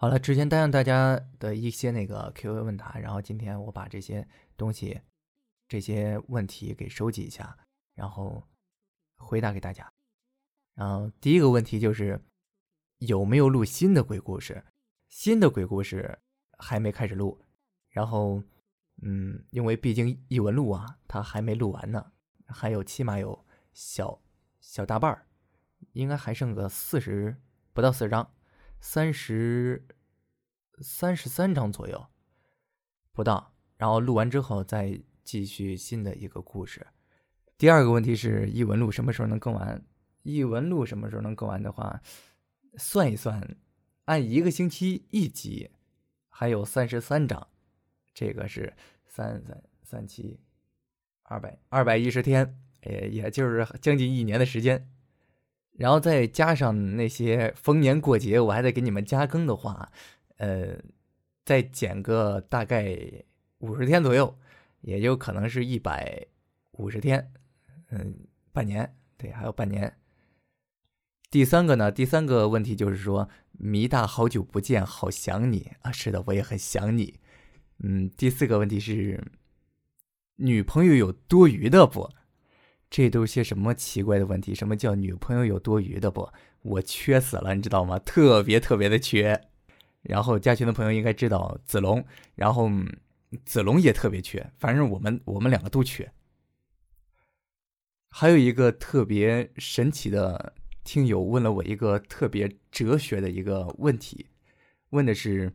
好了，之前答应大家的一些那个 Q&A 问答，然后今天我把这些东西、这些问题给收集一下，然后回答给大家。然后第一个问题就是有没有录新的鬼故事？新的鬼故事还没开始录，然后嗯，因为毕竟异闻录啊，它还没录完呢，还有起码有小小大半儿，应该还剩个四十不到四十章。三十三十三章左右，不到。然后录完之后再继续新的一个故事。第二个问题是异闻录什么时候能更完？异闻录什么时候能更完的话，算一算，按一个星期一集，还有三十三章，这个是三三三七二百二百一十天，也也就是将近一年的时间。然后再加上那些逢年过节，我还得给你们加更的话，呃，再减个大概五十天左右，也就可能是一百五十天，嗯，半年，对，还有半年。第三个呢，第三个问题就是说，迷大好久不见，好想你啊！是的，我也很想你。嗯，第四个问题是，女朋友有多余的不？这都是些什么奇怪的问题？什么叫女朋友有多余的不？我缺死了，你知道吗？特别特别的缺。然后加群的朋友应该知道子龙，然后子龙也特别缺。反正我们我们两个都缺。还有一个特别神奇的听友问了我一个特别哲学的一个问题，问的是：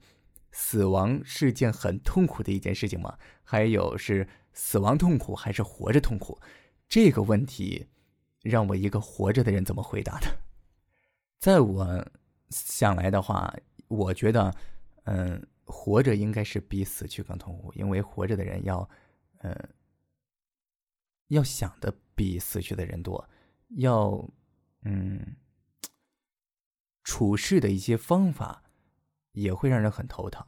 死亡是件很痛苦的一件事情吗？还有是死亡痛苦还是活着痛苦？这个问题，让我一个活着的人怎么回答的？在我想来的话，我觉得，嗯，活着应该是比死去更痛苦，因为活着的人要，嗯，要想的比死去的人多，要，嗯，处事的一些方法也会让人很头疼，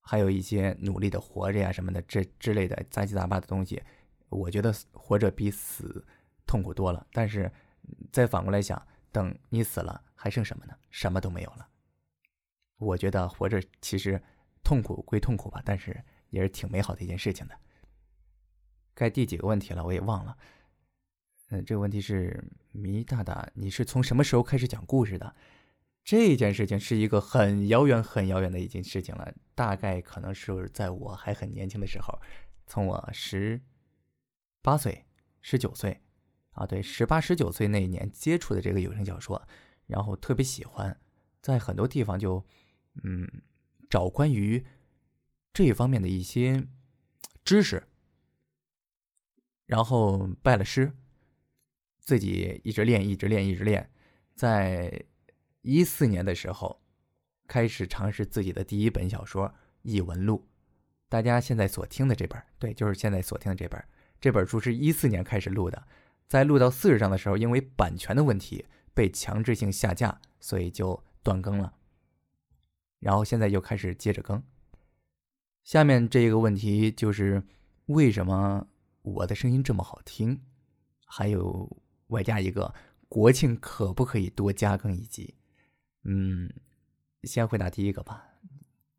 还有一些努力的活着呀什么的这之类的杂七杂八的东西。我觉得活着比死痛苦多了，但是再反过来想，等你死了还剩什么呢？什么都没有了。我觉得活着其实痛苦归痛苦吧，但是也是挺美好的一件事情的。该第几个问题了？我也忘了。嗯，这个问题是迷大大，你是从什么时候开始讲故事的？这件事情是一个很遥远、很遥远的一件事情了，大概可能是在我还很年轻的时候，从我十。八岁、十九岁，啊，对，十八、十九岁那一年接触的这个有声小说，然后特别喜欢，在很多地方就，嗯，找关于这方面的一些知识，然后拜了师，自己一直练，一直练，一直练，在一四年的时候，开始尝试自己的第一本小说《异闻录》，大家现在所听的这本，对，就是现在所听的这本。这本书是一四年开始录的，在录到四十章的时候，因为版权的问题被强制性下架，所以就断更了。然后现在又开始接着更。下面这个问题就是为什么我的声音这么好听？还有外加一个国庆可不可以多加更一集？嗯，先回答第一个吧。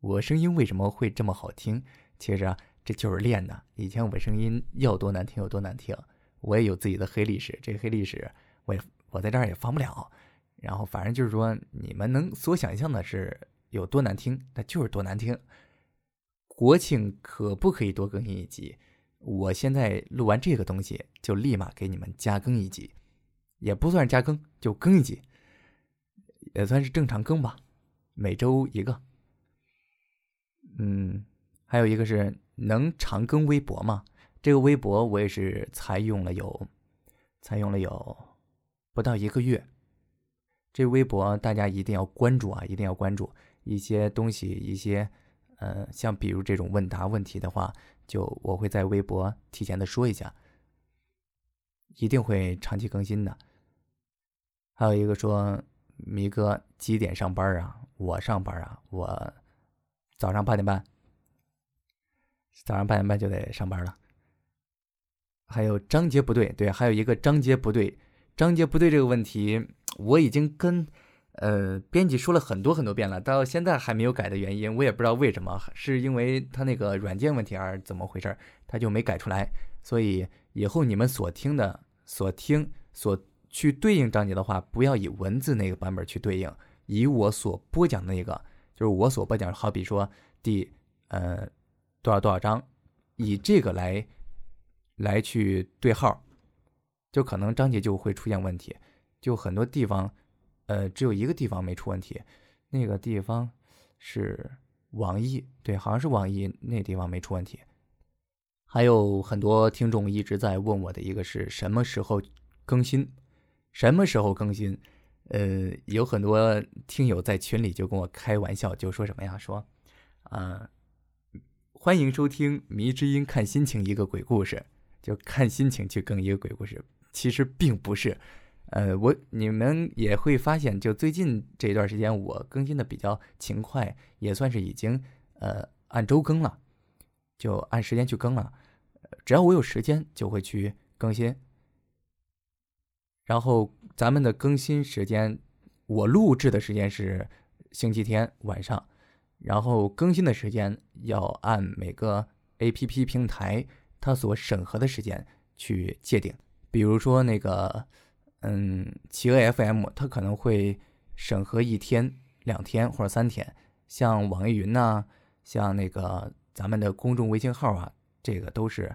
我声音为什么会这么好听？其实啊。这就是练的。以前我声音要多难听有多难听，我也有自己的黑历史。这黑历史，我也我在这儿也放不了。然后反正就是说，你们能所想象的是有多难听，那就是多难听。国庆可不可以多更新一集？我现在录完这个东西，就立马给你们加更一集，也不算加更，就更一集，也算是正常更吧，每周一个。嗯，还有一个是。能长更微博吗？这个微博我也是才用了有，才用了有不到一个月。这微博大家一定要关注啊，一定要关注一些东西，一些呃，像比如这种问答问题的话，就我会在微博提前的说一下，一定会长期更新的。还有一个说，米哥几点上班啊？我上班啊，我早上八点半。早上八点半就得上班了。还有章节不对，对，还有一个章节不对，章节不对这个问题，我已经跟呃，编辑说了很多很多遍了，到现在还没有改的原因，我也不知道为什么，是因为他那个软件问题还是怎么回事，他就没改出来。所以以后你们所听的、所听、所去对应章节的话，不要以文字那个版本去对应，以我所播讲的那个，就是我所播讲，好比说第呃多少多少章，以这个来来去对号，就可能章节就会出现问题，就很多地方。呃，只有一个地方没出问题，那个地方是网易，对，好像是网易那地方没出问题。还有很多听众一直在问我的一个是什么时候更新，什么时候更新？呃，有很多听友在群里就跟我开玩笑，就说什么呀？说，啊，欢迎收听《迷之音》，看心情一个鬼故事，就看心情去更一个鬼故事，其实并不是。呃，我你们也会发现，就最近这段时间，我更新的比较勤快，也算是已经呃按周更了，就按时间去更了。只要我有时间，就会去更新。然后咱们的更新时间，我录制的时间是星期天晚上，然后更新的时间要按每个 APP 平台它所审核的时间去界定，比如说那个。嗯，企鹅 FM 它可能会审核一天、两天或者三天，像网易云呐，像那个咱们的公众微信号啊，这个都是，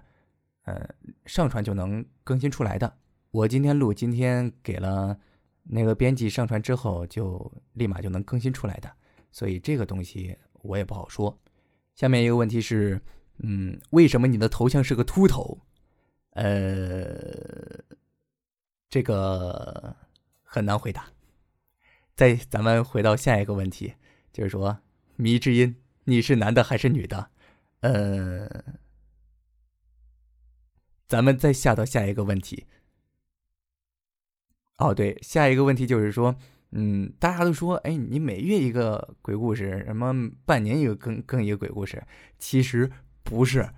呃，上传就能更新出来的。我今天录，今天给了那个编辑上传之后，就立马就能更新出来的。所以这个东西我也不好说。下面一个问题是，嗯，为什么你的头像是个秃头？呃。这个很难回答。再咱们回到下一个问题，就是说，迷之音，你是男的还是女的？呃，咱们再下到下一个问题。哦，对，下一个问题就是说，嗯，大家都说，哎，你每月一个鬼故事，什么半年一个更更一个鬼故事，其实不是，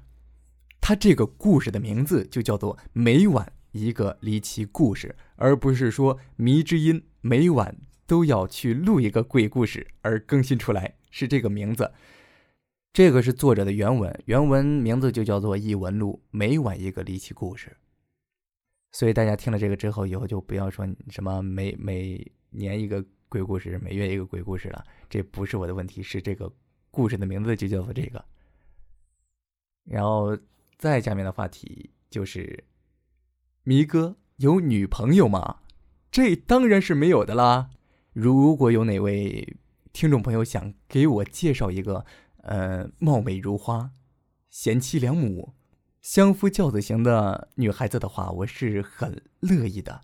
它这个故事的名字就叫做每晚。一个离奇故事，而不是说迷之音每晚都要去录一个鬼故事而更新出来，是这个名字。这个是作者的原文，原文名字就叫做《异闻录》，每晚一个离奇故事。所以大家听了这个之后，以后就不要说什么每每年一个鬼故事，每月一个鬼故事了。这不是我的问题，是这个故事的名字就叫做这个。然后再下面的话题就是。迷哥有女朋友吗？这当然是没有的啦。如果有哪位听众朋友想给我介绍一个，呃，貌美如花、贤妻良母、相夫教子型的女孩子的话，我是很乐意的。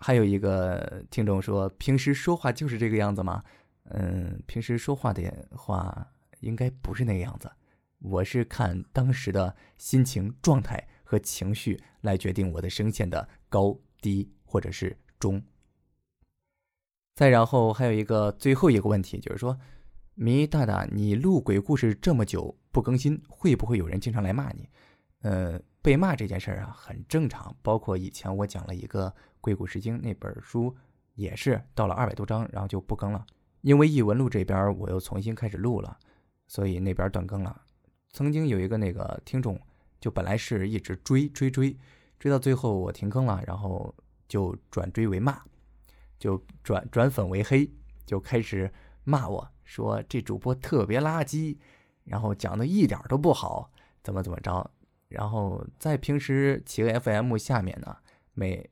还有一个听众说，平时说话就是这个样子吗？嗯，平时说话的话应该不是那个样子。我是看当时的心情状态。和情绪来决定我的声线的高低或者是中。再然后还有一个最后一个问题，就是说，迷大大，你录鬼故事这么久不更新，会不会有人经常来骂你？呃，被骂这件事儿啊很正常，包括以前我讲了一个《鬼谷十经》那本书，也是到了二百多章，然后就不更了，因为异闻录这边我又重新开始录了，所以那边断更了。曾经有一个那个听众。就本来是一直追追追，追到最后我停更了，然后就转追为骂，就转转粉为黑，就开始骂我说这主播特别垃圾，然后讲的一点都不好，怎么怎么着。然后在平时企鹅 FM 下面呢，每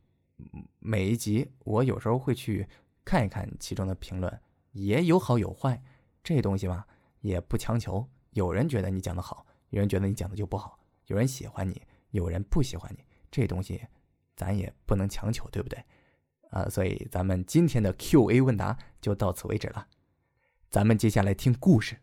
每一集我有时候会去看一看其中的评论，也有好有坏，这东西嘛也不强求，有人觉得你讲的好，有人觉得你讲的就不好。有人喜欢你，有人不喜欢你，这东西咱也不能强求，对不对？啊，所以咱们今天的 Q&A 问答就到此为止了，咱们接下来听故事。